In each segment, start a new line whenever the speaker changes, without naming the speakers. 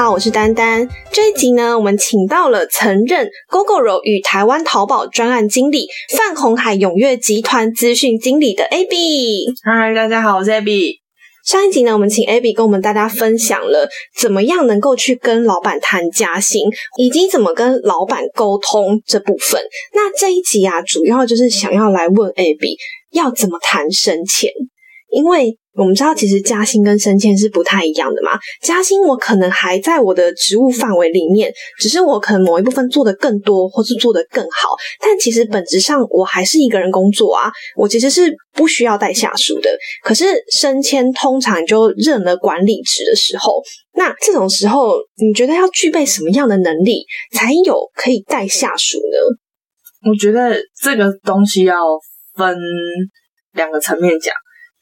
好，我是丹丹。这一集呢，我们请到了曾任 GoGoRo 与台湾淘宝专案经理、泛红海永跃集团资讯经理的 Abby。
嗨，大家好，我是 Abby。
上一集呢，我们请 Abby 跟我们大家分享了怎么样能够去跟老板谈加薪，以及怎么跟老板沟通这部分。那这一集啊，主要就是想要来问 Abby 要怎么谈升迁，因为。我们知道，其实加薪跟升迁是不太一样的嘛。加薪我可能还在我的职务范围里面，只是我可能某一部分做得更多，或是做得更好。但其实本质上我还是一个人工作啊，我其实是不需要带下属的。可是升迁通常就任了管理职的时候，那这种时候，你觉得要具备什么样的能力，才有可以带下属呢？
我觉得这个东西要分两个层面讲。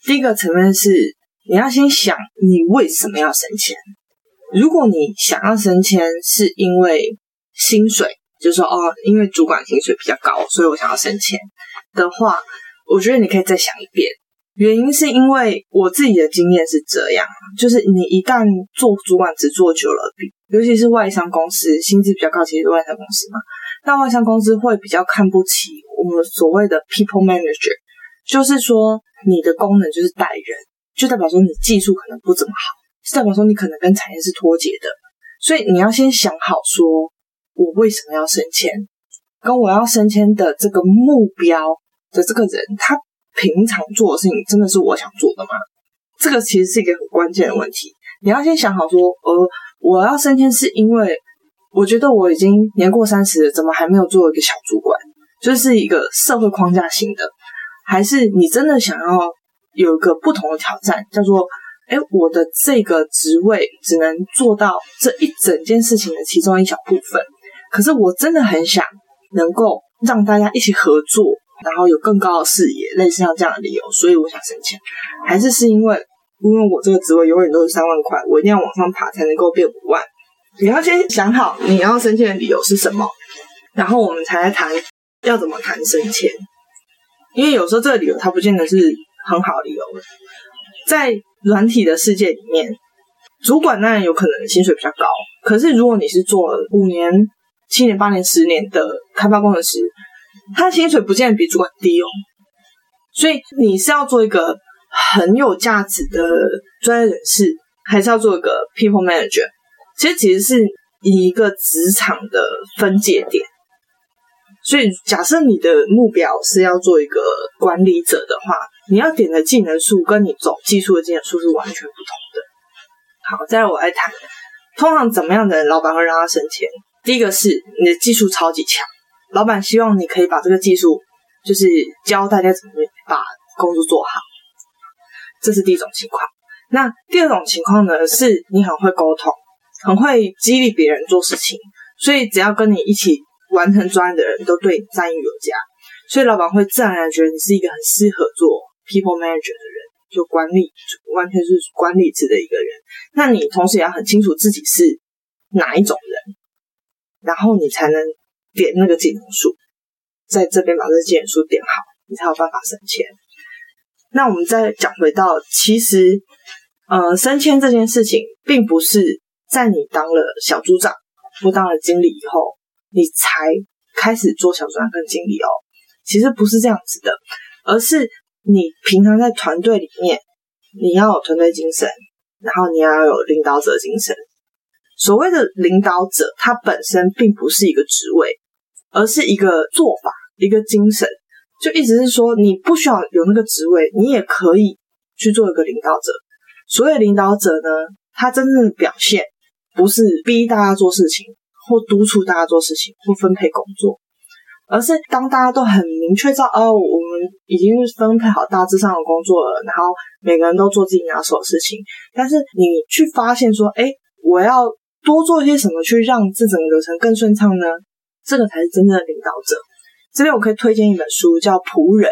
第一个层面是你要先想你为什么要升迁。如果你想要升迁是因为薪水，就是说哦，因为主管薪水比较高，所以我想要升迁的话，我觉得你可以再想一遍。原因是因为我自己的经验是这样，就是你一旦做主管职做久了，尤其是外商公司，薪资比较高，其实是外商公司嘛，那外商公司会比较看不起我们所谓的 people manager。就是说，你的功能就是带人，就代表说你技术可能不怎么好，是代表说你可能跟产业是脱节的。所以你要先想好，说我为什么要升迁，跟我要升迁的这个目标的这个人，他平常做的事情真的是我想做的吗？这个其实是一个很关键的问题。你要先想好，说呃，我要升迁是因为我觉得我已经年过三十，怎么还没有做一个小主管？就是一个社会框架型的。还是你真的想要有一个不同的挑战，叫做，哎，我的这个职位只能做到这一整件事情的其中一小部分，可是我真的很想能够让大家一起合作，然后有更高的视野，类似像这样的理由，所以我想升迁，还是是因为，因为我这个职位永远都是三万块，我一定要往上爬才能够变五万。你要先想好你要升迁的理由是什么，然后我们才来谈要怎么谈升迁。因为有时候这个理由它不见得是很好理由，在软体的世界里面，主管当然有可能薪水比较高，可是如果你是做了五年、七年、八年、十年的开发工程师，他的薪水不见得比主管低哦。所以你是要做一个很有价值的专业人士，还是要做一个 people manager？其实其实是一个职场的分界点。所以，假设你的目标是要做一个管理者的话，你要点的技能数跟你走技术的技能数是完全不同的。好，再来我来谈，通常怎么样的老板会让他升迁？第一个是你的技术超级强，老板希望你可以把这个技术，就是教大家怎么把工作做好，这是第一种情况。那第二种情况呢，是你很会沟通，很会激励别人做事情，所以只要跟你一起。完成专案的人都对你赞誉有加，所以老板会自然而然觉得你是一个很适合做 people manager 的人，就管理完全是管理职的一个人。那你同时也要很清楚自己是哪一种人，然后你才能点那个技能数，在这边把这个技能数点好，你才有办法升迁。那我们再讲回到，其实呃，升迁这件事情，并不是在你当了小组长或当了经理以后。你才开始做小专跟经理哦，其实不是这样子的，而是你平常在团队里面，你要有团队精神，然后你要有领导者精神。所谓的领导者，他本身并不是一个职位，而是一个做法，一个精神。就意思是说，你不需要有那个职位，你也可以去做一个领导者。所谓领导者呢，他真正的表现不是逼大家做事情。或督促大家做事情，或分配工作，而是当大家都很明确知道哦，我们已经分配好大致上的工作了，然后每个人都做自己拿手的事情。但是你去发现说，哎，我要多做一些什么，去让这整个流程更顺畅呢？这个才是真正的领导者。这边我可以推荐一本书，叫《仆人》，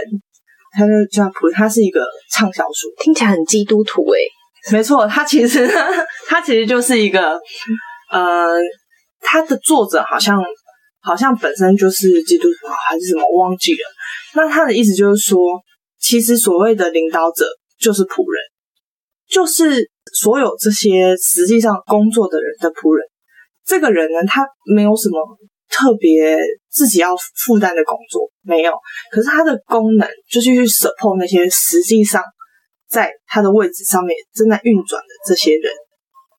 它就叫仆，它是一个畅销书，
听起来很基督徒诶。
没错，它其实 它其实就是一个呃。他的作者好像好像本身就是基督徒还是什么，忘记了。那他的意思就是说，其实所谓的领导者就是仆人，就是所有这些实际上工作的人的仆人。这个人呢，他没有什么特别自己要负担的工作，没有。可是他的功能就是去 support 那些实际上在他的位置上面正在运转的这些人，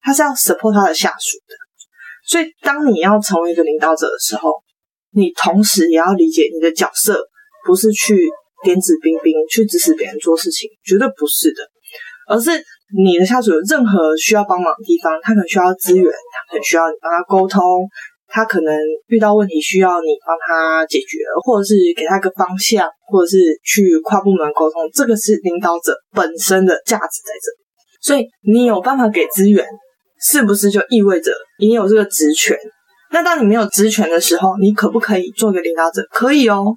他是要 support 他的下属的。所以，当你要成为一个领导者的时候，你同时也要理解你的角色不是去点指兵兵，去指使别人做事情，绝对不是的，而是。你的下属有任何需要帮忙的地方，他可能需要资源，他可能需要你帮他沟通，他可能遇到问题需要你帮他解决，或者是给他一个方向，或者是去跨部门沟通，这个是领导者本身的价值在这里。所以你有办法给资源，是不是就意味着你有这个职权？那当你没有职权的时候，你可不可以做一个领导者？可以哦，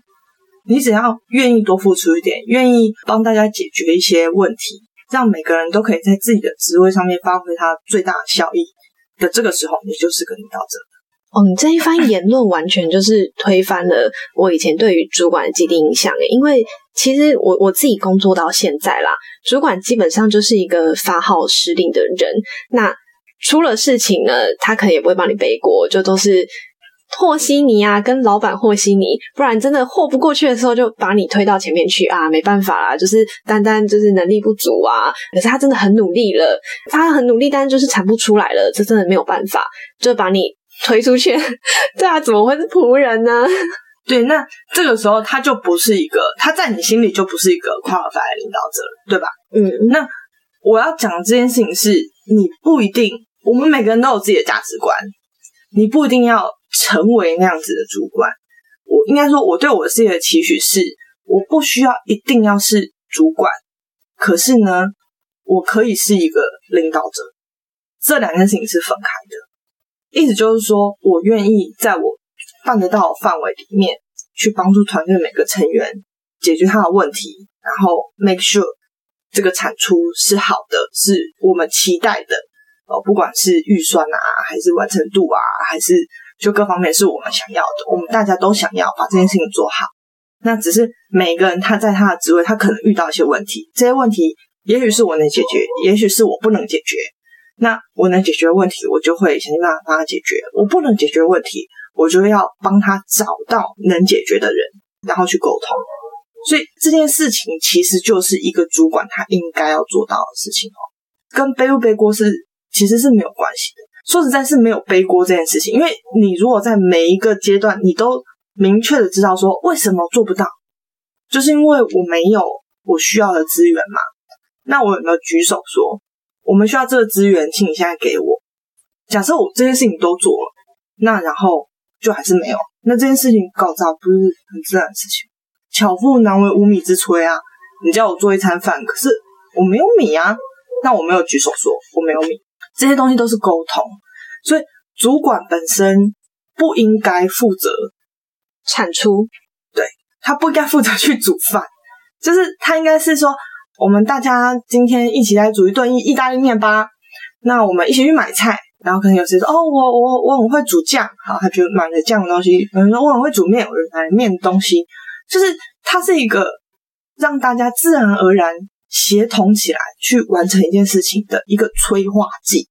你只要愿意多付出一点，愿意帮大家解决一些问题。让每个人都可以在自己的职位上面发挥他最大的效益的这个时候，你就是个领导者
哦。你这一番言论完全就是推翻了我以前对于主管的既定印象。因为其实我我自己工作到现在啦，主管基本上就是一个发号施令的人。那出了事情呢，他可能也不会帮你背锅，就都是。和稀泥啊，跟老板和稀泥，不然真的和不过去的时候，就把你推到前面去啊，没办法啦，就是单单就是能力不足啊。可是他真的很努力了，他很努力，但是就是产不出来了，这真的没有办法，就把你推出去。对啊，怎么会是仆人呢？
对，那这个时候他就不是一个，他在你心里就不是一个跨尔法的领导者，对吧？
嗯，
那我要讲这件事情是，你不一定，我们每个人都有自己的价值观，你不一定要。成为那样子的主管，我应该说，我对我自己的期许是，我不需要一定要是主管，可是呢，我可以是一个领导者。这两件事情是分开的，意思就是说我愿意在我办得到范围里面，去帮助团队每个成员解决他的问题，然后 make sure 这个产出是好的，是我们期待的。哦，不管是预算啊，还是完成度啊，还是就各方面是我们想要的，我们大家都想要把这件事情做好。那只是每个人他在他的职位，他可能遇到一些问题，这些问题也许是我能解决，也许是我不能解决。那我能解决问题，我就会想尽办法帮他解决；我不能解决问题，我就要帮他找到能解决的人，然后去沟通。所以这件事情其实就是一个主管他应该要做到的事情哦，跟背不背锅是。其实是没有关系的。说实在，是没有背锅这件事情，因为你如果在每一个阶段，你都明确的知道说为什么做不到，就是因为我没有我需要的资源嘛。那我有没有举手说我们需要这个资源，请你现在给我？假设我这件事情都做了，那然后就还是没有，那这件事情搞砸不是很自然的事情？巧妇难为无米之炊啊！你叫我做一餐饭，可是我没有米啊，那我没有举手说我没有米。这些东西都是沟通，所以主管本身不应该负责
产出，
对他不应该负责去煮饭，就是他应该是说，我们大家今天一起来煮一顿意意大利面吧。那我们一起去买菜，然后可能有谁说，哦，我我我很会煮酱，好，他就买了酱的东西。有人说我很会煮面，我就买了面的东西，就是它是一个让大家自然而然。协同起来去完成一件事情的一个催化剂。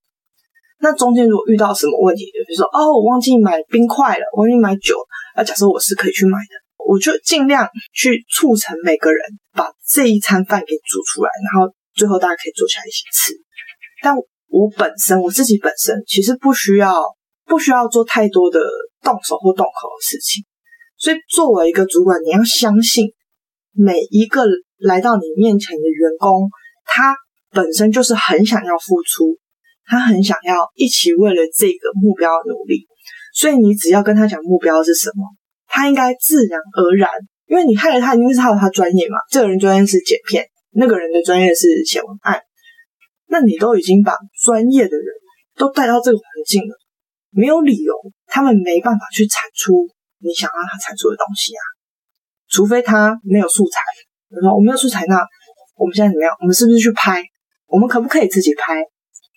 那中间如果遇到什么问题，比如说哦，我忘记买冰块了，忘记买酒，那假设我是可以去买的，我就尽量去促成每个人把这一餐饭给煮出来，然后最后大家可以坐下来一起吃。但我本身我自己本身其实不需要不需要做太多的动手或动口的事情，所以作为一个主管，你要相信每一个。来到你面前的员工，他本身就是很想要付出，他很想要一起为了这个目标努力，所以你只要跟他讲目标是什么，他应该自然而然，因为你害了他，因为是他有他专业嘛。这个人专业是剪片，那个人的专业是写文案，那你都已经把专业的人都带到这个环境了，没有理由他们没办法去产出你想让他产出的东西啊，除非他没有素材。我说我没有素材，那我们现在怎么样？我们是不是去拍？我们可不可以自己拍？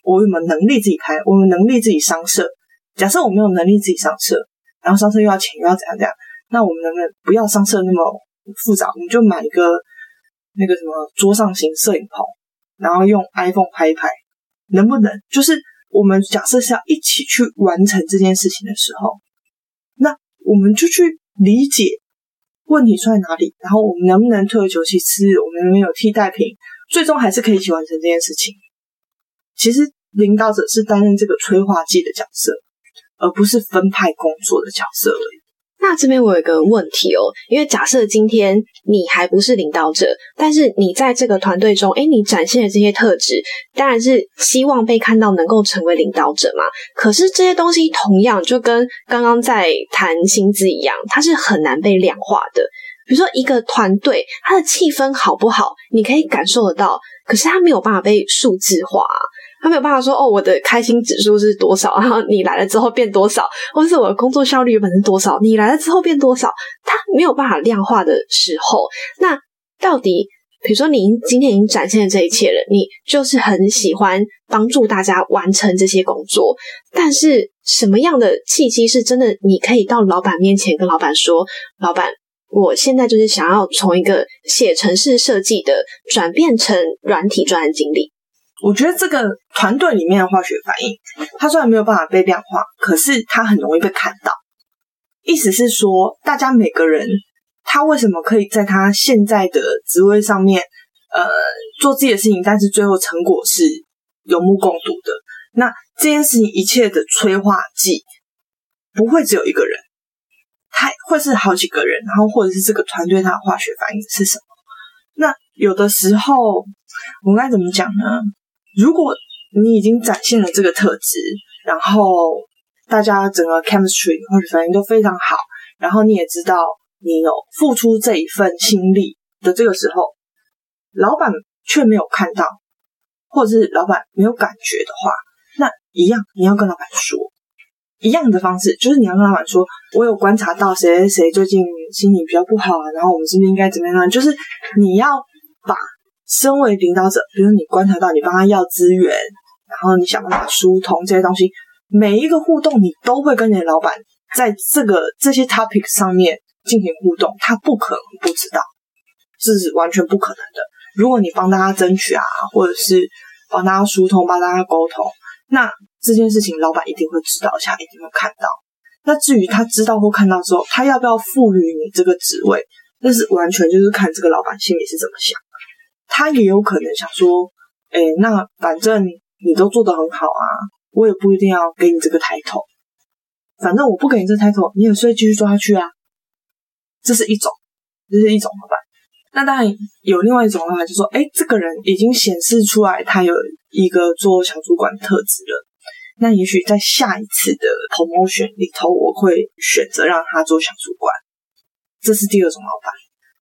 我有没有能力自己拍？我们能力自己上色？假设我没有能力自己上色，然后上色又要钱又要怎样怎样？那我们能不能不要上色那么复杂？我们就买一个那个什么桌上型摄影棚，然后用 iPhone 拍一拍，能不能？就是我们假设是要一起去完成这件事情的时候，那我们就去理解问题出在哪里，然后我们能不能退而求其次，我们能不能有替代品，最终还是可以一起完成这件事情。其实领导者是担任这个催化剂的角色，而不是分派工作的角色而已。
那这边我有一个问题哦，因为假设今天你还不是领导者，但是你在这个团队中，诶，你展现的这些特质，当然是希望被看到能够成为领导者嘛。可是这些东西同样就跟刚刚在谈薪资一样，它是很难被量化的。比如说一个团队，它的气氛好不好，你可以感受得到，可是它没有办法被数字化。他没有办法说哦，我的开心指数是多少，然后你来了之后变多少，或是我的工作效率原本是多少，你来了之后变多少，他没有办法量化的时候，那到底，比如说你今天已经展现了这一切了，你就是很喜欢帮助大家完成这些工作，但是什么样的契机是真的？你可以到老板面前跟老板说，老板，我现在就是想要从一个写程式设计的转变成软体专案经理。
我觉得这个团队里面的化学反应，它虽然没有办法被量化，可是它很容易被看到。意思是说，大家每个人他为什么可以在他现在的职位上面，呃，做自己的事情，但是最后成果是有目共睹的？那这件事情一切的催化剂不会只有一个人，他会是好几个人，然后或者是这个团队它的化学反应是什么？那有的时候我们该怎么讲呢？如果你已经展现了这个特质，然后大家整个 chemistry 或者反应都非常好，然后你也知道你有付出这一份心力的这个时候，老板却没有看到，或者是老板没有感觉的话，那一样你要跟老板说，一样的方式就是你要跟老板说，我有观察到谁谁谁最近心情比较不好啊，然后我们是不是应该怎么样？就是你要把。身为领导者，比如你观察到你帮他要资源，然后你想办法疏通这些东西，每一个互动你都会跟你的老板在这个这些 topic 上面进行互动，他不可能不知道，这是完全不可能的。如果你帮大家争取啊，或者是帮大家疏通、帮大家沟通，那这件事情老板一定会知道，下一定会看到。那至于他知道或看到之后，他要不要赋予你这个职位，那是完全就是看这个老板心里是怎么想。他也有可能想说，哎，那反正你都做得很好啊，我也不一定要给你这个抬头，反正我不给你这抬头，你也是会继续做下去啊。这是一种，这是一种老板。那当然有另外一种方法，就说，哎，这个人已经显示出来他有一个做小主管特质了，那也许在下一次的 promotion 里头，我会选择让他做小主管。这是第二种老板。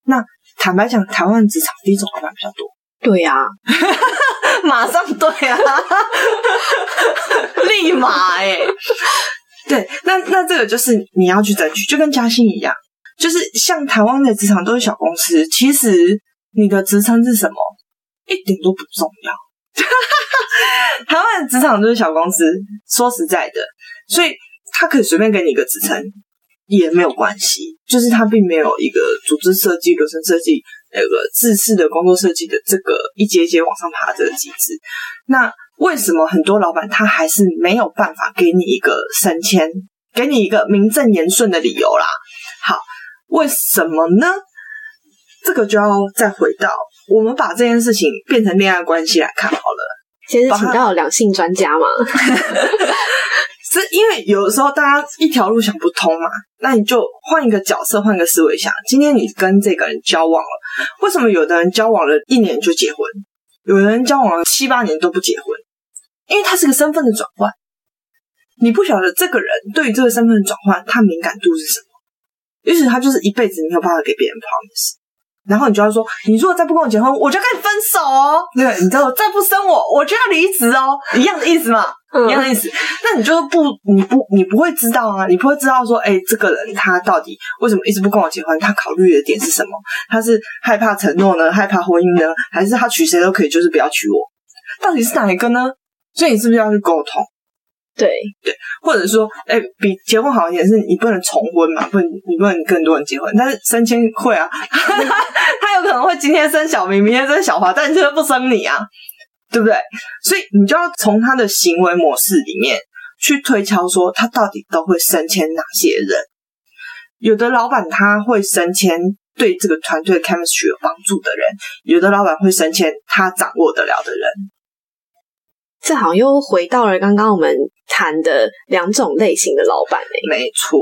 那。坦白讲，台湾职场第一种老板比较多。
对呀，
马上对啊，立马哎，对，那那这个就是你要去争取，就跟加薪一样，就是像台湾的职场都是小公司，其实你的职称是什么一点都不重要。台湾的职场都是小公司，说实在的，所以他可以随便给你一个职称。也没有关系，就是它并没有一个组织设计、流程设计、那个自式的工作设计的这个一节一节往上爬这个机制。那为什么很多老板他还是没有办法给你一个升迁，给你一个名正言顺的理由啦？好，为什么呢？这个就要再回到我们把这件事情变成恋爱关系来看好了。
其实请到两性专家嘛。
是因为有的时候大家一条路想不通嘛，那你就换一个角色，换个思维想。今天你跟这个人交往了，为什么有的人交往了一年就结婚，有的人交往了七八年都不结婚？因为他是个身份的转换，你不晓得这个人对于这个身份的转换，他敏感度是什么，于是他就是一辈子没有办法给别人 promise。然后你就要说，你如果再不跟我结婚，我就跟你分手哦。对，你知道，再不生我，我就要离职哦，一样的意思嘛，一样的意思。那你就不，你不，你不会知道啊，你不会知道说，哎，这个人他到底为什么一直不跟我结婚？他考虑的点是什么？他是害怕承诺呢，害怕婚姻呢，还是他娶谁都可以，就是不要娶我？到底是哪一个呢？所以你是不是要去沟通？
对
对，或者说，哎，比结婚好一点是，你不能重婚嘛，不能你不能更多人结婚，但是升迁会啊，他有可能会今天生小明，明天生小华，但就是不生你啊。对不对？所以你就要从他的行为模式里面去推敲，说他到底都会升迁哪些人。有的老板他会升迁对这个团队 chemistry 有帮助的人，有的老板会升迁他掌握得了的人。
这好像又回到了刚刚我们谈的两种类型的老板诶。
没错，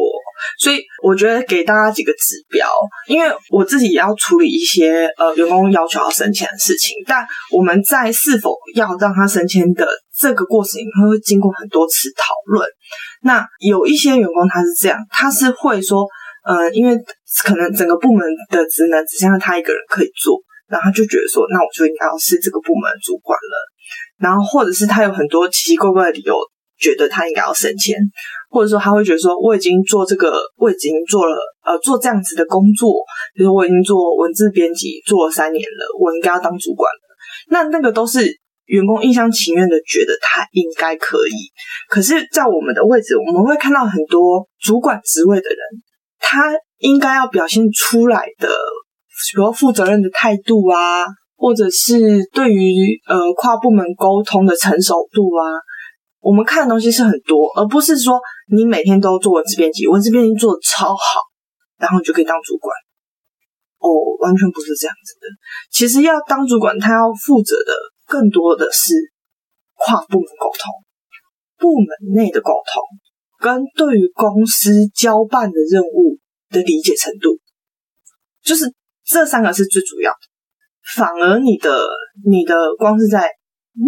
所以我觉得给大家几个指标，因为我自己也要处理一些呃员工要求要升迁的事情，但我们在是否要让他升迁的这个过程里面会经过很多次讨论。那有一些员工他是这样，他是会说，呃，因为可能整个部门的职能只剩下他一个人可以做，然后他就觉得说，那我就应该要是这个部门主管了。然后，或者是他有很多奇奇怪怪的理由，觉得他应该要升迁，或者说他会觉得说，我已经做这个，我已经做了呃做这样子的工作，比如我已经做文字编辑做了三年了，我应该要当主管了。那那个都是员工一厢情愿的觉得他应该可以。可是，在我们的位置，我们会看到很多主管职位的人，他应该要表现出来的，比如负责任的态度啊。或者是对于呃跨部门沟通的成熟度啊，我们看的东西是很多，而不是说你每天都做文字编辑，文字编辑做的超好，然后你就可以当主管。哦，完全不是这样子的。其实要当主管，他要负责的更多的是跨部门沟通、部门内的沟通，跟对于公司交办的任务的理解程度，就是这三个是最主要的。反而你的你的光是在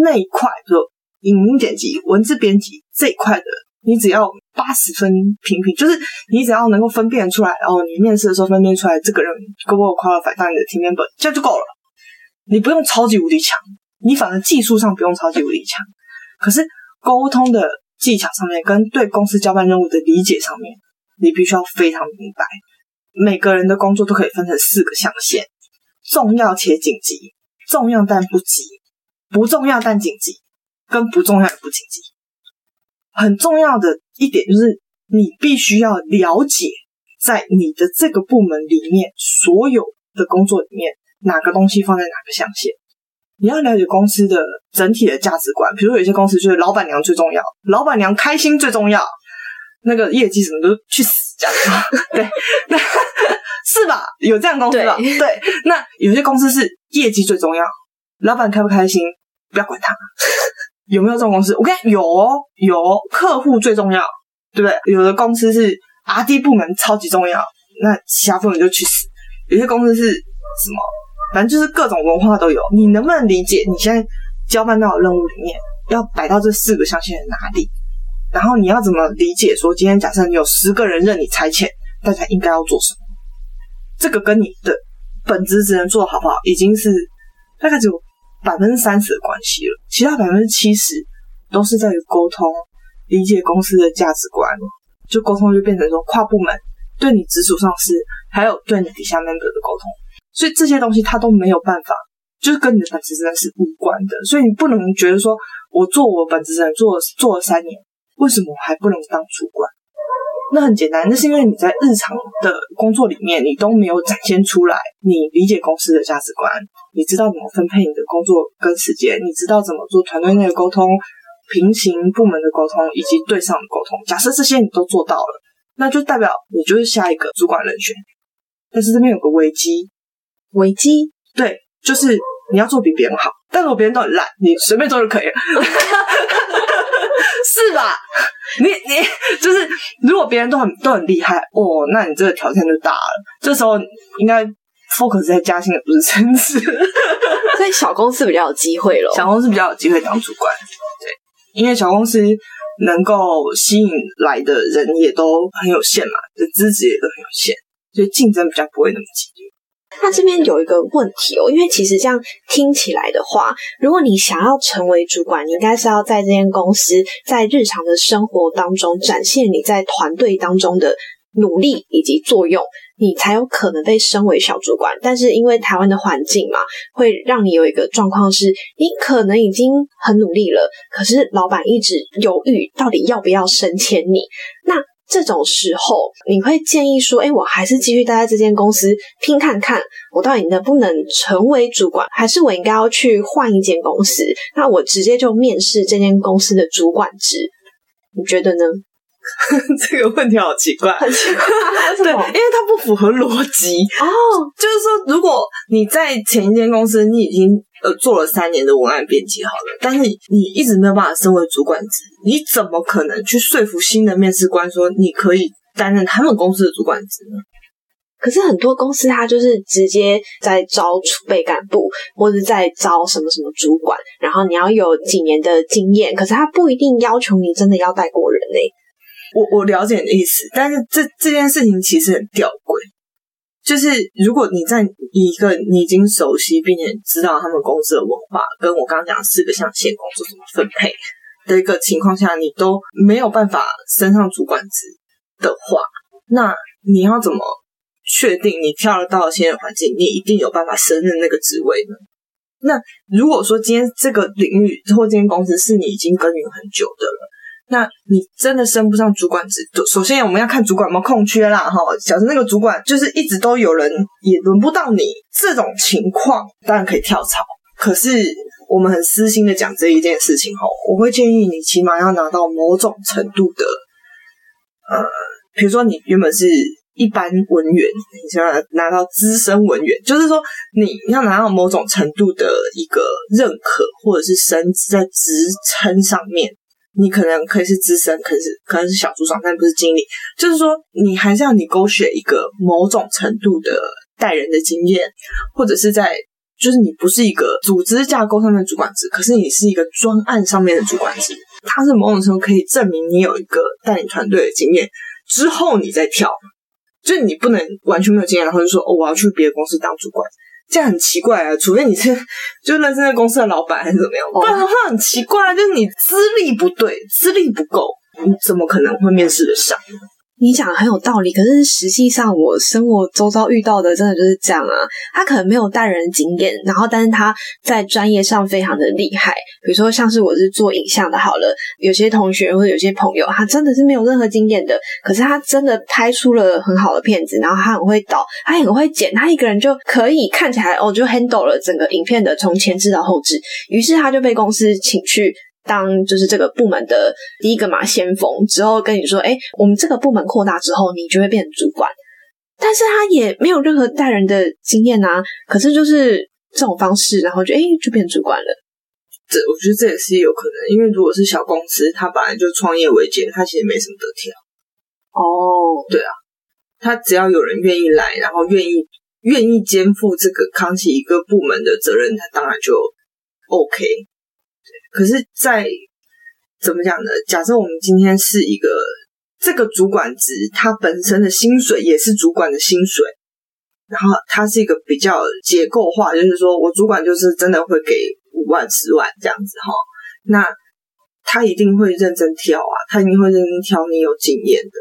那一块，就影音剪辑、文字编辑这一块的，你只要八十分平平，就是你只要能够分辨出来，然后你面试的时候分辨出来这个人够不够 qualify 当你的 team member，这样就够了。你不用超级无敌强，你反而技术上不用超级无敌强，可是沟通的技巧上面跟对公司交办任务的理解上面，你必须要非常明白。每个人的工作都可以分成四个象限。重要且紧急，重要但不急，不重要但紧急，跟不重要也不紧急。很重要的一点就是，你必须要了解，在你的这个部门里面，所有的工作里面，哪个东西放在哪个象限。你要了解公司的整体的价值观，比如有些公司就是老板娘最重要，老板娘开心最重要，那个业绩什么都去死这样。对，那。是吧？有这样公司吧？对，那有些公司是业绩最重要，老板开不开心不要管他。有没有这种公司？我看有哦，有客户最重要，对不对？有的公司是 R D 部门超级重要，那其他部门就去死。有些公司是什么？反正就是各种文化都有。你能不能理解？你现在交办到的任务里面要摆到这四个象限的哪里？然后你要怎么理解？说今天假设你有十个人任你差遣，大家应该要做什么？这个跟你的本职职能做好不好，已经是大概只有百分之三十的关系了，其他百分之七十都是在于沟通、理解公司的价值观。就沟通就变成说跨部门对你直属上司，还有对你底下 member 的沟通，所以这些东西他都没有办法，就是跟你的本职职能是无关的。所以你不能觉得说我做我本职职能做做了三年，为什么我还不能当主管？那很简单，那是因为你在日常的工作里面，你都没有展现出来，你理解公司的价值观，你知道怎么分配你的工作跟时间，你知道怎么做团队内的沟通、平行部门的沟通以及对上的沟通。假设这些你都做到了，那就代表你就是下一个主管人选。但是这边有个危机，
危机
对，就是你要做比别人好，但如果别人都很烂，你随便做就可以了。是吧？你你就是，如果别人都很都很厉害哦，那你这个挑战就大了。这时候应该 focus 在加薪，而不是升职。
所以小公司比较有机会咯，
小公司比较有机会当主管，对，因为小公司能够吸引来的人也都很有限嘛，的资质也都很有限，所以竞争比较不会那么激烈。
那这边有一个问题哦，因为其实这样听起来的话，如果你想要成为主管，你应该是要在这间公司在日常的生活当中展现你在团队当中的努力以及作用，你才有可能被升为小主管。但是因为台湾的环境嘛，会让你有一个状况是，你可能已经很努力了，可是老板一直犹豫到底要不要升迁你。那这种时候，你会建议说，哎，我还是继续待在这间公司拼看看，我到底能不能成为主管，还是我应该要去换一间公司？那我直接就面试这间公司的主管职，你觉得呢？
这个问题好奇怪，
很奇怪，
对，因为它不符合逻辑
哦。
就是说，如果你在前一间公司，你已经呃做了三年的文案编辑好了，但是你一直没有办法升为主管职，你怎么可能去说服新的面试官说你可以担任他们公司的主管职呢？
可是很多公司它就是直接在招储备干部，或者在招什么什么主管，然后你要有几年的经验，可是他不一定要求你真的要带过人呢。
我我了解你的意思，但是这这件事情其实很吊诡，就是如果你在一个你已经熟悉并且知道他们公司的文化，跟我刚刚讲四个象限工作怎么分配的一个情况下，你都没有办法升上主管职的话，那你要怎么确定你跳了到新的环境，你一定有办法胜任那个职位呢？那如果说今天这个领域或今天公司是你已经耕耘很久的了。那你真的升不上主管职，首先我们要看主管有没有空缺啦，哈。假设那个主管就是一直都有人，也轮不到你，这种情况当然可以跳槽。可是我们很私心的讲这一件事情，哈，我会建议你起码要拿到某种程度的，呃，比如说你原本是一般文员，你想要拿到资深文员，就是说你要拿到某种程度的一个认可，或者是升职在职称上面。你可能可以是资深，可是可能是小组长，但不是经理。就是说，你还是要你勾选一个某种程度的带人的经验，或者是在就是你不是一个组织架构上面的主管职，可是你是一个专案上面的主管职，它是某种程度可以证明你有一个带领团队的经验之后，你再跳。就你不能完全没有经验，然后就说哦，我要去别的公司当主管。这样很奇怪啊，除非你是就认识那公司的老板还是怎么样，不然的话很奇怪，啊就是你资历不对，资历不够，你怎么可能会面试得上？
你讲的很有道理，可是实际上我生活周遭遇到的真的就是这样啊。他可能没有带人经验，然后但是他在专业上非常的厉害。比如说像是我是做影像的，好了，有些同学或者有些朋友，他真的是没有任何经验的，可是他真的拍出了很好的片子，然后他很会导，他很会剪，他一个人就可以看起来哦，就 handle 了整个影片的从前置到后置，于是他就被公司请去。当就是这个部门的第一个嘛先锋之后，跟你说，哎，我们这个部门扩大之后，你就会变成主管。但是他也没有任何带人的经验啊，可是就是这种方式，然后就哎就变主管了。
这我觉得这也是有可能，因为如果是小公司，他本来就创业维艰，他其实没什么得挑。
哦，
对啊，他只要有人愿意来，然后愿意愿意肩负这个扛起一个部门的责任，他当然就 OK。可是，在怎么讲呢？假设我们今天是一个这个主管职，他本身的薪水也是主管的薪水，然后他是一个比较结构化，就是说我主管就是真的会给五万、十万这样子哈。那他一定会认真挑啊，他一定会认真挑你有经验的。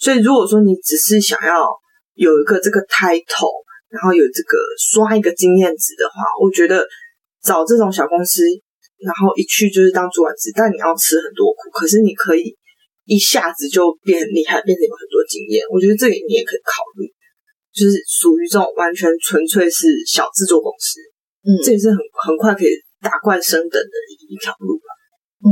所以，如果说你只是想要有一个这个 title，然后有这个刷一个经验值的话，我觉得找这种小公司。然后一去就是当主管职，但你要吃很多苦。可是你可以一下子就变很厉害，变成有很多经验。我觉得这个你也可以考虑，就是属于这种完全纯粹是小制作公司，嗯，这也是很很快可以打怪升等的一条路吧。
嗯，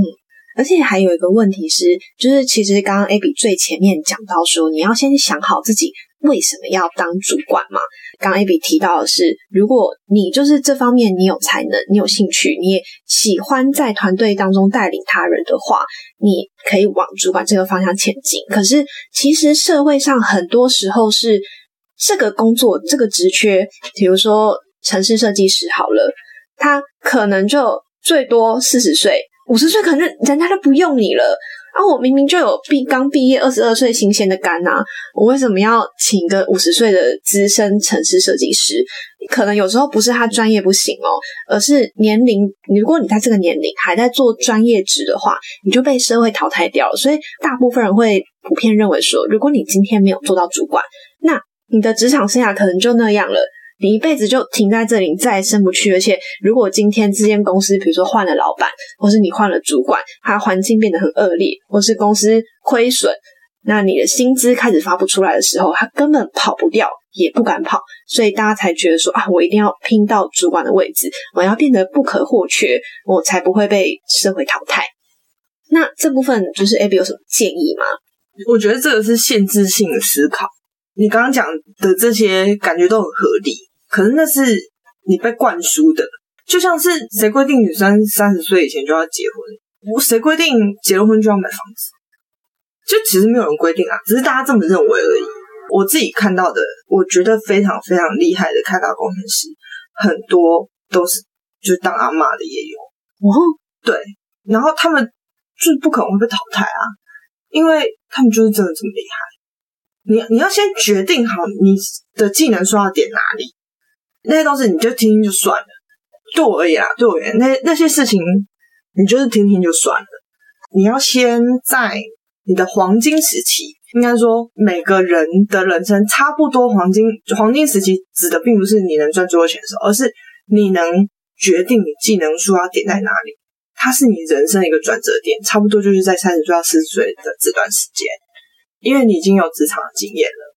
而且还有一个问题是，就是其实刚刚 Abby 最前面讲到说，你要先想好自己。为什么要当主管嘛？刚 AB 提到的是，如果你就是这方面你有才能，你有兴趣，你也喜欢在团队当中带领他人的话，你可以往主管这个方向前进。可是，其实社会上很多时候是这个工作这个职缺，比如说城市设计师好了，他可能就最多四十岁、五十岁，可能人家都不用你了。啊，我明明就有毕刚毕业二十二岁新鲜的肝呐，我为什么要请一个五十岁的资深城市设计师？可能有时候不是他专业不行哦，而是年龄。如果你在这个年龄还在做专业职的话，你就被社会淘汰掉了。所以大部分人会普遍认为说，如果你今天没有做到主管，那你的职场生涯可能就那样了。你一辈子就停在这里，你再也升不去。而且，如果今天这间公司，比如说换了老板，或是你换了主管，它环境变得很恶劣，或是公司亏损，那你的薪资开始发不出来的时候，他根本跑不掉，也不敢跑，所以大家才觉得说啊，我一定要拼到主管的位置，我要变得不可或缺，我才不会被社会淘汰。那这部分就是 AB 有什么建议吗？
我觉得这个是限制性的思考。你刚刚讲的这些感觉都很合理，可是那是你被灌输的，就像是谁规定女生三十岁以前就要结婚？我谁规定结了婚就要买房子？就其实没有人规定啊，只是大家这么认为而已。我自己看到的，我觉得非常非常厉害的开发工程师，很多都是就当阿妈的也有
哦，
对，然后他们就不可能会被淘汰啊，因为他们就是真的这么厉害。你你要先决定好你的技能说要点哪里，那些东西你就听听就算了。对我而言啊，对我而言，那那些事情你就是听听就算了。你要先在。你的黄金时期，应该说每个人的人生差不多黄金黄金时期，指的并不是你能赚最多钱的时候，而是你能决定你技能树要点在哪里，它是你人生一个转折点，差不多就是在三十岁到四十岁的这段时间，因为你已经有职场的经验了，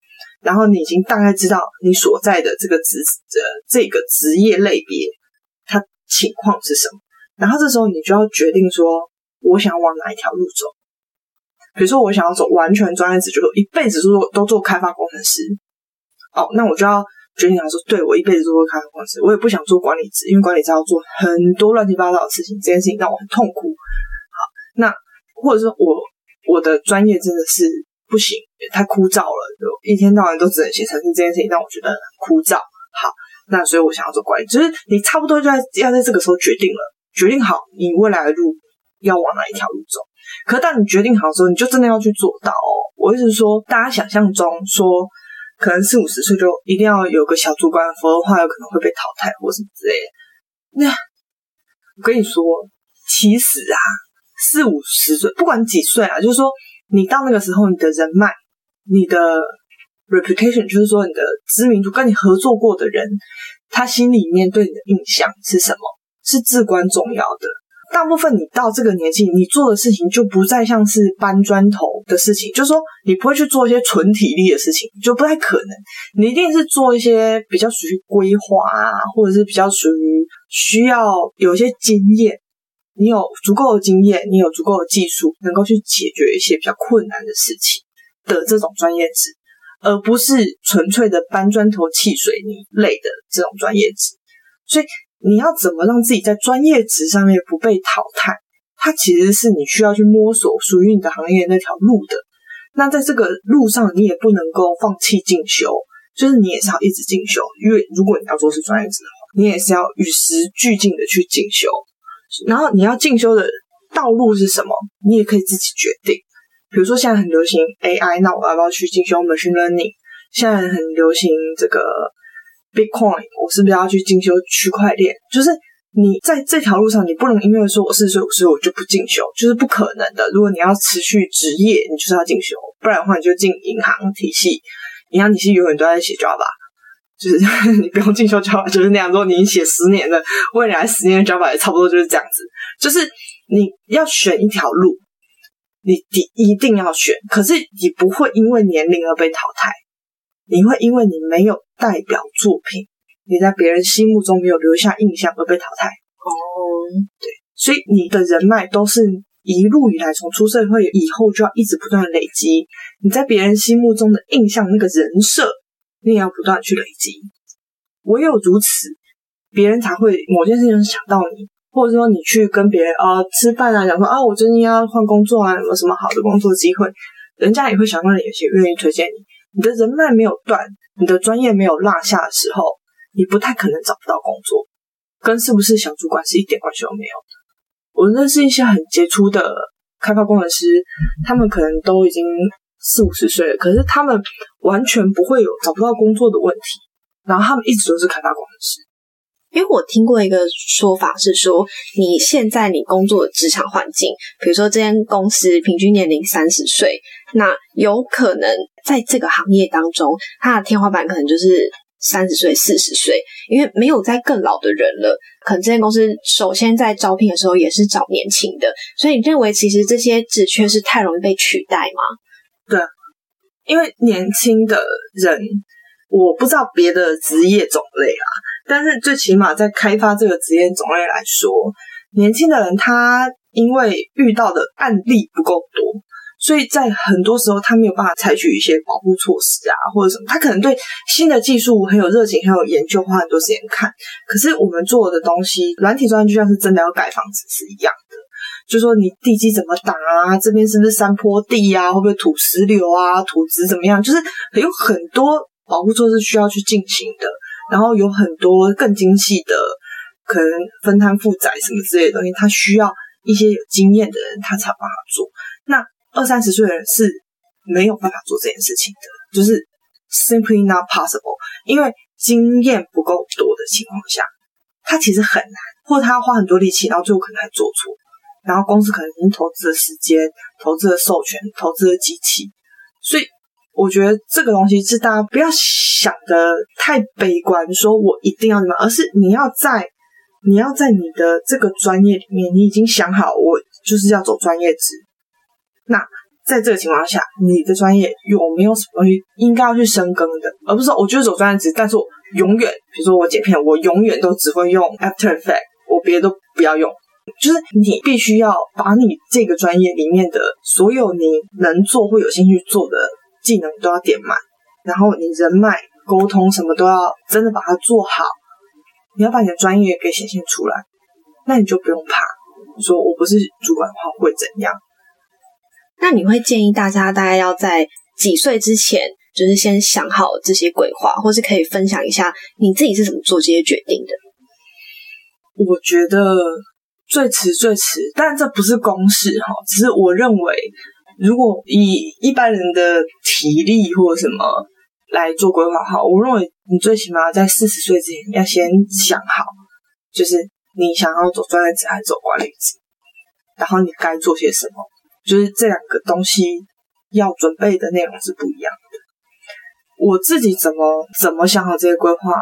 然后你已经大概知道你所在的这个职的这个职业类别，它情况是什么，然后这时候你就要决定说，我想往哪一条路走。比如说，我想要走完全专业职，就是一辈子做都做开发工程师。哦，那我就要决定，想说，对我一辈子都做开发工程师，我也不想做管理职，因为管理职要做很多乱七八糟的事情，这件事情让我很痛苦。好，那或者说我我的专业真的是不行，太枯燥了，就一天到晚都只能写程式，这件事情让我觉得很枯燥。好，那所以我想要做管理，就是你差不多就在要在这个时候决定了，决定好你未来的路要往哪一条路走。可当你决定好之后，你就真的要去做到哦。我意思是说，大家想象中说，可能四五十岁就一定要有个小主管，否则的话有可能会被淘汰或什么之类的。那我跟你说，其实啊，四五十岁不管几岁啊，就是说你到那个时候，你的人脉、你的 reputation，就是说你的知名度，跟你合作过的人，他心里面对你的印象是什么，是至关重要的。大部分你到这个年纪，你做的事情就不再像是搬砖头的事情，就是说你不会去做一些纯体力的事情，就不太可能。你一定是做一些比较属于规划啊，或者是比较属于需要有一些经验，你有足够的经验，你有足够的技术，能够去解决一些比较困难的事情的这种专业值，而不是纯粹的搬砖头、砌水泥类的这种专业值。所以。你要怎么让自己在专业值上面不被淘汰？它其实是你需要去摸索属于你的行业那条路的。那在这个路上，你也不能够放弃进修，就是你也是要一直进修。因为如果你要做是专业值的话，你也是要与时俱进的去进修。然后你要进修的道路是什么？你也可以自己决定。比如说现在很流行 AI，那我要不要去进修 machine learning？现在很流行这个。Bitcoin，我是不是要去进修区块链？就是你在这条路上，你不能因为说我四十岁五十岁我就不进修，就是不可能的。如果你要持续职业，你就是要进修，不然的话你就进银行体系。银行体系永远都在写 Java，就是 你不用进修 Java，就是那样。如果你写十年的，未来十年的 Java 也差不多就是这样子。就是你要选一条路，你一一定要选，可是你不会因为年龄而被淘汰。你会因为你没有代表作品，你在别人心目中没有留下印象而被淘汰。
哦，
对，所以你的人脉都是一路以来从出社会以后就要一直不断的累积。你在别人心目中的印象那个人设，你也要不断去累积。唯有如此，别人才会某件事情想到你，或者说你去跟别人啊吃饭啊，讲说啊我最近要换工作啊，有什么好的工作机会？人家也会想到有些愿意推荐你。你的人脉没有断，你的专业没有落下的时候，你不太可能找不到工作，跟是不是小主管是一点关系都没有。我认识一些很杰出的开发工程师，他们可能都已经四五十岁，可是他们完全不会有找不到工作的问题，然后他们一直都是开发工程师。
因为我听过一个说法是说，你现在你工作的职场环境，比如说这间公司平均年龄三十岁，那有可能在这个行业当中，它的天花板可能就是三十岁、四十岁，因为没有在更老的人了。可能这间公司首先在招聘的时候也是找年轻的，所以你认为其实这些职缺是太容易被取代吗？
对因为年轻的人，我不知道别的职业种类啊，但是最起码在开发这个职业种类来说，年轻的人他因为遇到的案例不够多。所以在很多时候，他没有办法采取一些保护措施啊，或者什么。他可能对新的技术很有热情，很有研究，花很多时间看。可是我们做的东西，软体专业就像是真的要盖房子是一样。就说你地基怎么打啊？这边是不是山坡地啊？会不会土石流啊？土质怎么样？就是有很多保护措施需要去进行的。然后有很多更精细的，可能分摊负载什么之类的东西，他需要一些有经验的人，他才有办法做。那二三十岁的人是没有办法做这件事情的，就是 simply not possible。因为经验不够多的情况下，他其实很难，或者他要花很多力气，然后最后可能还做错，然后公司可能已经投资了时间、投资了授权、投资了机器。所以我觉得这个东西是大家不要想的太悲观，说我一定要怎么，而是你要在你要在你的这个专业里面，你已经想好，我就是要走专业职。那在这个情况下，你的专业有没有什么东西应该要去深耕的？而不是说我就是走专业职，但是我永远，比如说我剪片，我永远都只会用 After Effect，我别的都不要用。就是你必须要把你这个专业里面的所有你能做或有兴趣做的技能都要点满，然后你人脉、沟通什么都要真的把它做好。你要把你的专业给显现出来，那你就不用怕，说我不是主管的话会怎样。
那你会建议大家大概要在几岁之前，就是先想好这些规划，或是可以分享一下你自己是怎么做这些决定的？
我觉得最迟最迟，但这不是公式哈，只是我认为，如果以一般人的体力或什么来做规划哈，我认为你最起码在四十岁之前要先想好，就是你想要走专业职还是走管理职，然后你该做些什么。就是这两个东西要准备的内容是不一样的。我自己怎么怎么想好这些规划？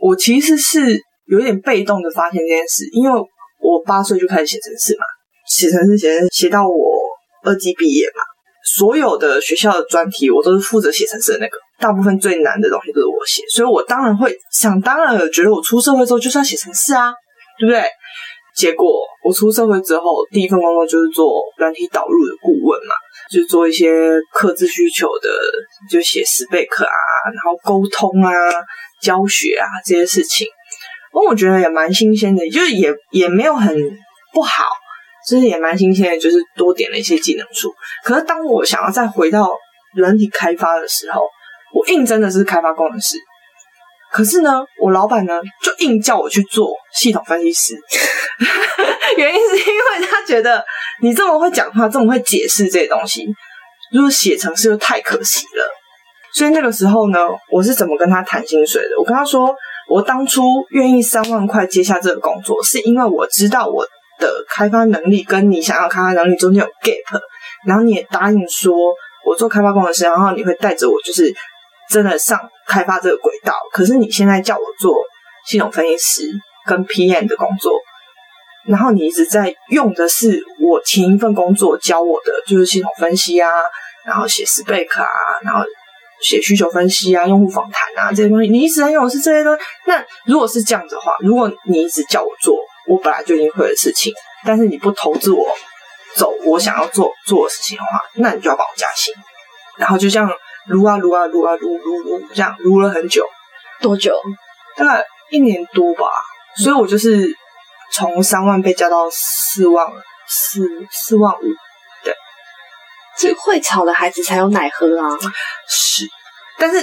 我其实是有点被动的发现这件事，因为我八岁就开始写程式嘛，写程式写写到我二级毕业嘛，所有的学校的专题我都是负责写程式的那个，大部分最难的东西都是我写，所以我当然会想当然觉得我出社会之后就是要写程式啊，对不对？结果我出社会之后，第一份工作就是做软体导入的顾问嘛，就是做一些客制需求的，就写十贝克啊，然后沟通啊、教学啊这些事情。我觉得也蛮新鲜的，就是也也没有很不好，就是也蛮新鲜的，就是多点了一些技能数。可是当我想要再回到软体开发的时候，我应征的是开发工程师。可是呢，我老板呢就硬叫我去做系统分析师，原因是因为他觉得你这么会讲话，这么会解释这些东西，如果写成是又太可惜了。所以那个时候呢，我是怎么跟他谈薪水的？我跟他说，我当初愿意三万块接下这个工作，是因为我知道我的开发能力跟你想要开发能力中间有 gap，然后你也答应说我做开发工程师，然后你会带着我，就是。真的上开发这个轨道，可是你现在叫我做系统分析师跟 PM 的工作，然后你一直在用的是我前一份工作教我的，就是系统分析啊，然后写 spec 啊，然后写需求分析啊，用户访谈啊这些东西，你一直在用的是这些东西。那如果是这样子的话，如果你一直叫我做我本来就已经会的事情，但是你不投资我走我想要做做的事情的话，那你就要把我加薪，然后就这样。撸啊撸啊撸啊撸撸撸，这样撸了很久，
多久？
大概一年多吧。所以我就是从三万被加到四万，四四万五。对，
这会吵的孩子才有奶喝啊。
是，但是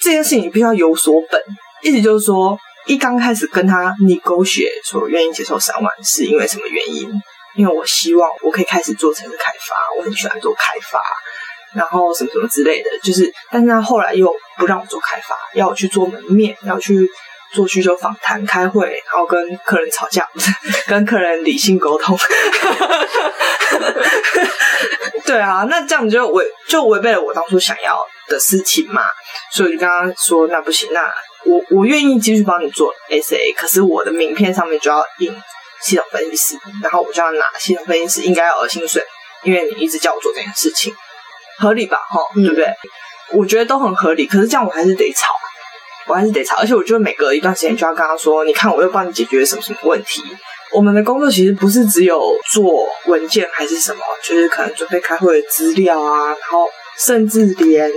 这件事情必须要有所本，意思就是说，一刚开始跟他你狗血说愿意接受三万，是因为什么原因？因为我希望我可以开始做城市开发，我很喜欢做开发。然后什么什么之类的，就是，但是他后来又不让我做开发，要我去做门面，要去做需求访谈、开会，然后跟客人吵架，跟客人理性沟通。对啊，那这样就违就违背了我当初想要的事情嘛，所以我就跟他说，那不行，那我我愿意继续帮你做 SA，可是我的名片上面就要印系统分析师，然后我就要拿系统分析师应该要的薪水，因为你一直叫我做这件事情。合理吧？哈，对不对？我觉得都很合理。可是这样我还是得吵，我还是得吵。而且我就每隔一段时间就要跟他说：“你看，我又帮你解决什么什么问题。”我们的工作其实不是只有做文件还是什么，就是可能准备开会的资料啊，然后甚至连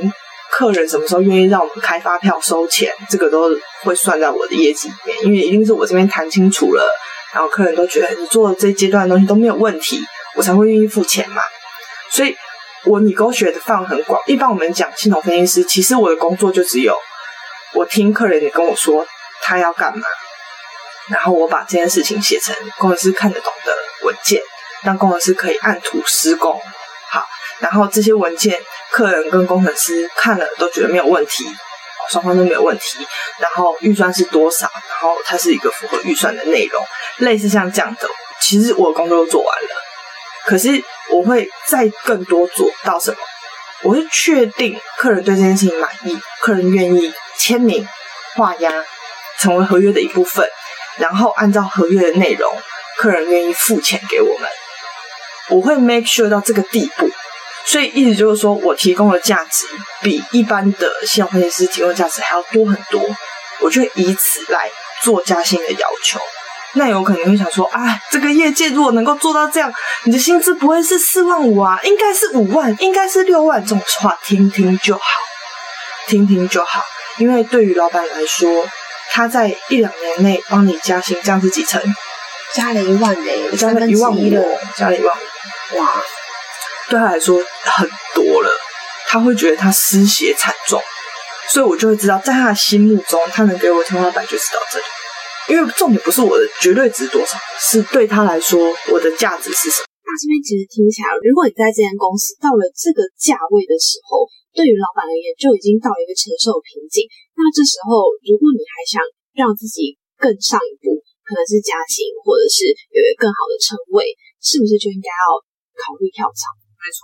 客人什么时候愿意让我们开发票收钱，这个都会算在我的业绩里面，因为一定是我这边谈清楚了，然后客人都觉得你做这阶段的东西都没有问题，我才会愿意付钱嘛。所以，我你勾学的范围很广。一般我们讲系统分析师，其实我的工作就只有我听客人你跟我说他要干嘛。然后我把这件事情写成工程师看得懂的文件，让工程师可以按图施工。好，然后这些文件客人跟工程师看了都觉得没有问题，双方都没有问题。然后预算是多少？然后它是一个符合预算的内容，类似像这样的。其实我的工作都做完了，可是我会再更多做到什么？我会确定客人对这件事情满意，客人愿意签名画押，成为合约的一部分。然后按照合约的内容，客人愿意付钱给我们，我会 make sure 到这个地步。所以意思就是说我提供的价值比一般的信用分析师提供价值还要多很多。我就以此来做加薪的要求。那有可能会想说，啊，这个业界如果能够做到这样，你的薪资不会是四万五啊，应该是五万，应该是六万。这种话听听就好，听听就好。因为对于老板来说。他在一两年内帮你加薪，这样是几成？
加了一万嘞，
加了一万五了，加了一万五，哇！对他来说很多了，他会觉得他失血惨重，所以我就会知道，在他的心目中，他能给我天花板就是到这里。因为重点不是我的绝对值多少，是对他来说我的价值是什么。
那这边其实听起来，如果你在这间公司到了这个价位的时候，对于老板而言就已经到一个承受瓶颈。那这时候，如果你还想让自己更上一步，可能是加薪，或者是有一个更好的称谓，是不是就应该要考虑跳槽？
没错。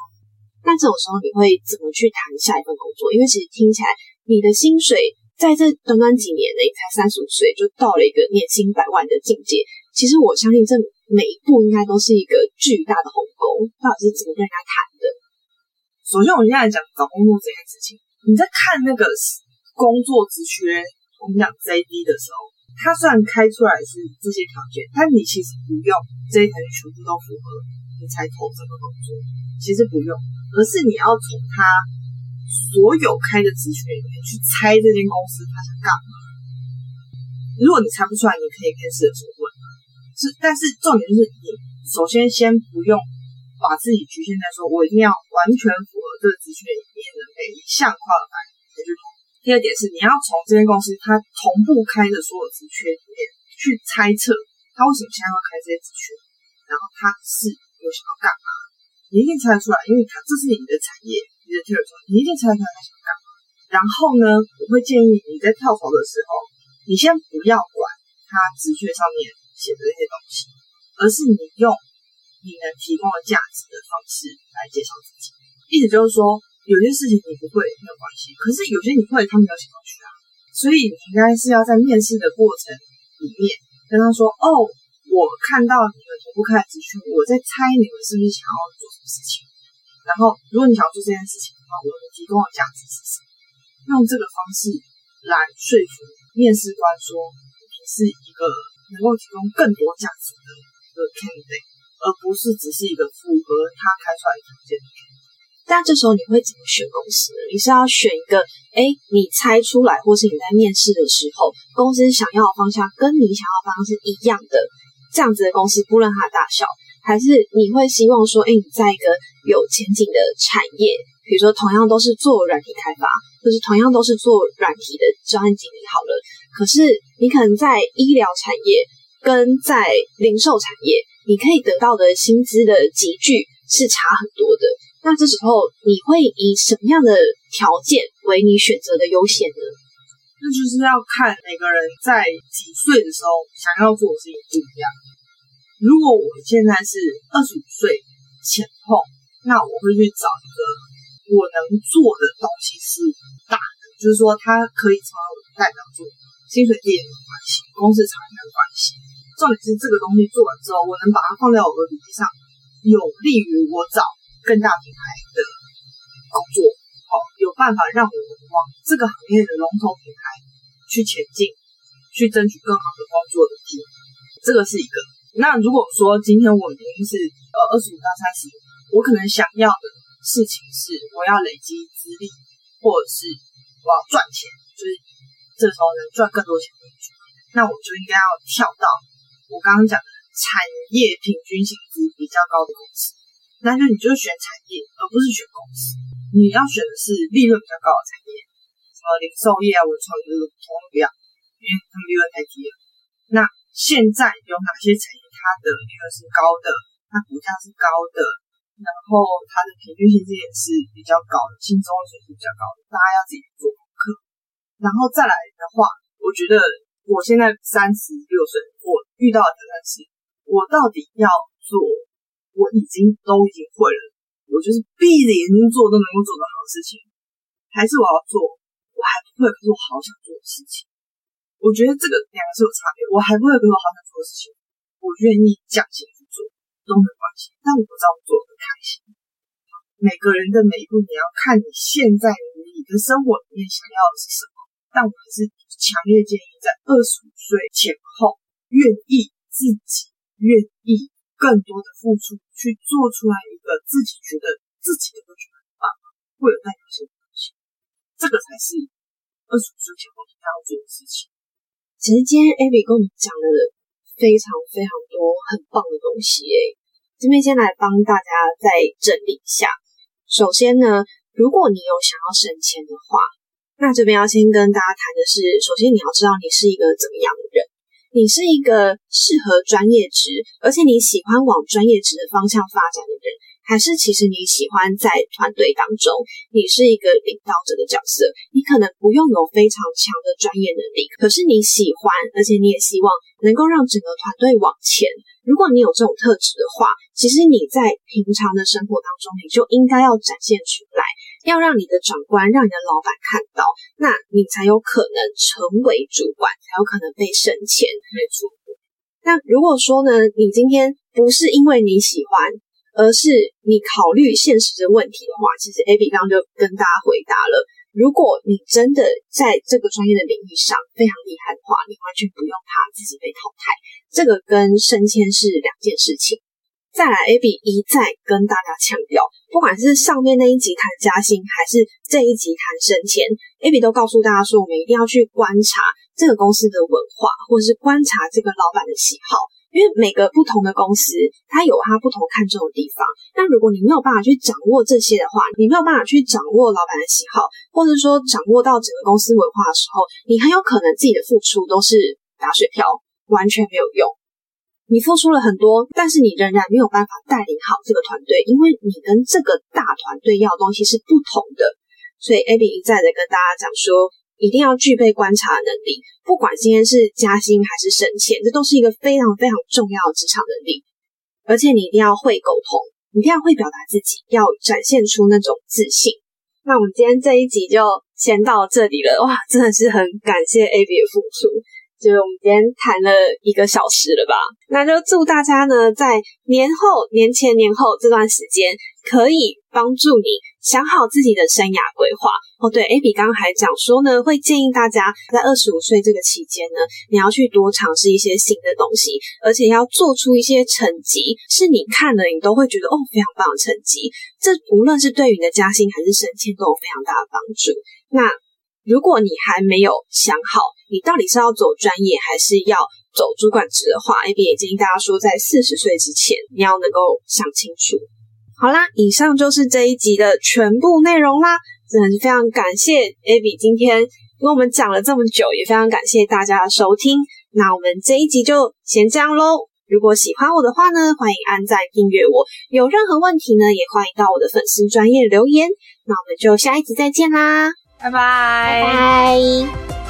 那这种时候，你会怎么去谈下一份工作？因为其实听起来，你的薪水在这短短几年内，才三十五岁就到了一个年薪百万的境界。其实我相信，这每一步应该都是一个巨大的鸿沟。到底是怎么跟人家谈的？
首先，我们现在讲找工作这件事情，你在看那个。工作职缺，我们讲 JD 的时候，它虽然开出来是这些条件，但你其实不用这一层全部都符合，你才投这个工作。其实不用，而是你要从他所有开的职缺里面去猜这间公司他想干嘛。如果你猜不出来，你可以面试的时候问。是，但是重点就是你首先先不用把自己局限在说我一定要完全符这个职缺里面的每一项跨栏也就同。第二点是，你要从这间公司它同步开的所有职缺里面去猜测，它为什么现在要开这些职缺，然后它是有想要干嘛，你一定猜得出来，因为它这是你的产业，你的 territory，你一定猜得出来它想干嘛。然后呢，我会建议你在跳槽的时候，你先不要管它职缺上面写的那些东西，而是你用你能提供的价值的方式来介绍自己，意思就是说。有些事情你不会没有关系，可是有些你会，他没有想要去啊。所以你应该是要在面试的过程里面跟他说：“哦，我看到你们同步开职缺，我在猜你们是不是想要做什么事情。然后，如果你想要做这件事情的话，我能提供的价值是什么？用这个方式来说服面试官说你是一个能够提供更多价值的一个 candidate，而不是只是一个符合他开出来的条件的。”
但这时候你会怎么选公司？你是要选一个，哎，你猜出来，或是你在面试的时候，公司想要的方向跟你想要的方向是一样的，这样子的公司，不论它大小，还是你会希望说，哎，你在一个有前景的产业，比如说同样都是做软体开发，或是同样都是做软体的专案经理好了，可是你可能在医疗产业跟在零售产业，你可以得到的薪资的集聚是差很多的。那这时候你会以什么样的条件为你选择的优先呢？
那就是要看每个人在几岁的时候想要做的事情不一样。如果我现在是二十五岁前后，那我会去找一个我能做的东西是大的，就是说它可以成为我的代表作，薪水低也没关系，公司长也没关系。重点是这个东西做完之后，我能把它放在我的履历上，有利于我找。更大品牌的工作，办法让我们往这个行业的龙头品牌去前进，去争取更好的工作的机会。这个是一个。那如果说今天我已经是呃二十五到三十，我可能想要的事情是我要累积资历，或者是我要赚钱，就是这时候能赚更多钱的那我就应该要跳到我刚刚讲的产业平均薪资比较高的公司。那就你就选产业，而不是选公司。你要选的是利润比较高的产业，什么零售业啊、文创业都通通不要，因为他们利润太低了。那现在有哪些产业它的利润是高的，它股价是高的，然后它的平均薪资也是比较高的，薪资水平比较高的，大家要自己做功课。然后再来的话，我觉得我现在三十六岁，我遇到的挑战是，我到底要做。我已经都已经会了，我就是闭着眼睛做都能够做得好的事情，还是我要做我还不会可是我好想做的事情。我觉得这个两个是有差别，我还不会可是我好想做的事情，我愿意降薪去做都没关系，但我不知道我做的开心。每个人的每一步你要看你现在你的生活里面想要的是什么，但我还是强烈建议在二十五岁前后，愿意自己愿意。更多的付出去做出来一个自己觉得自己的会觉得很棒，会有代表性的东西，这个才是二十五岁前后应该要做的事情。
其实今天 Abby 跟我们讲了非常非常多很棒的东西，诶，这边先来帮大家再整理一下。首先呢，如果你有想要省钱的话，那这边要先跟大家谈的是，首先你要知道你是一个怎么样的人。你是一个适合专业职，而且你喜欢往专业职的方向发展的人，还是其实你喜欢在团队当中，你是一个领导者的角色？你可能不用有非常强的专业能力，可是你喜欢，而且你也希望能够让整个团队往前。如果你有这种特质的话，其实你在平常的生活当中，你就应该要展现出来。要让你的长官、让你的老板看到，那你才有可能成为主管，才有可能被升迁。
没错。
那如果说呢，你今天不是因为你喜欢，而是你考虑现实的问题的话，其实 Abby 刚刚就跟大家回答了。如果你真的在这个专业的领域上非常厉害的话，你完全不用怕自己被淘汰。这个跟升迁是两件事情。再来，Abby 一再跟大家强调，不管是上面那一集谈加薪，还是这一集谈升迁，Abby 都告诉大家说，我们一定要去观察这个公司的文化，或者是观察这个老板的喜好，因为每个不同的公司，它有它不同看重的地方。那如果你没有办法去掌握这些的话，你没有办法去掌握老板的喜好，或者说掌握到整个公司文化的时候，你很有可能自己的付出都是打水漂，完全没有用。你付出了很多，但是你仍然没有办法带领好这个团队，因为你跟这个大团队要的东西是不同的。所以 Abby 一再的跟大家讲说，一定要具备观察能力，不管今天是加薪还是升迁，这都是一个非常非常重要的职场能力。而且你一定要会沟通，你一定要会表达自己，要展现出那种自信。那我们今天这一集就先到这里了，哇，真的是很感谢 Abby 的付出。就是我们今天谈了一个小时了吧，那就祝大家呢，在年后、年前、年后这段时间，可以帮助你想好自己的生涯规划。哦，对，Abby 刚刚还讲说呢，会建议大家在二十五岁这个期间呢，你要去多尝试一些新的东西，而且要做出一些成绩，是你看了你都会觉得哦，非常棒的成绩。这无论是对于你的加薪还是升迁，都有非常大的帮助。那如果你还没有想好，你到底是要走专业还是要走主管职的话，AB 也建议大家说，在四十岁之前，你要能够想清楚。好啦，以上就是这一集的全部内容啦，真的是非常感谢 Abby 今天跟我们讲了这么久，也非常感谢大家的收听。那我们这一集就先这样喽。如果喜欢我的话呢，欢迎按赞订阅我。有任何问题呢，也欢迎到我的粉丝专业留言。那我们就下一集再见啦。
拜
拜。拜。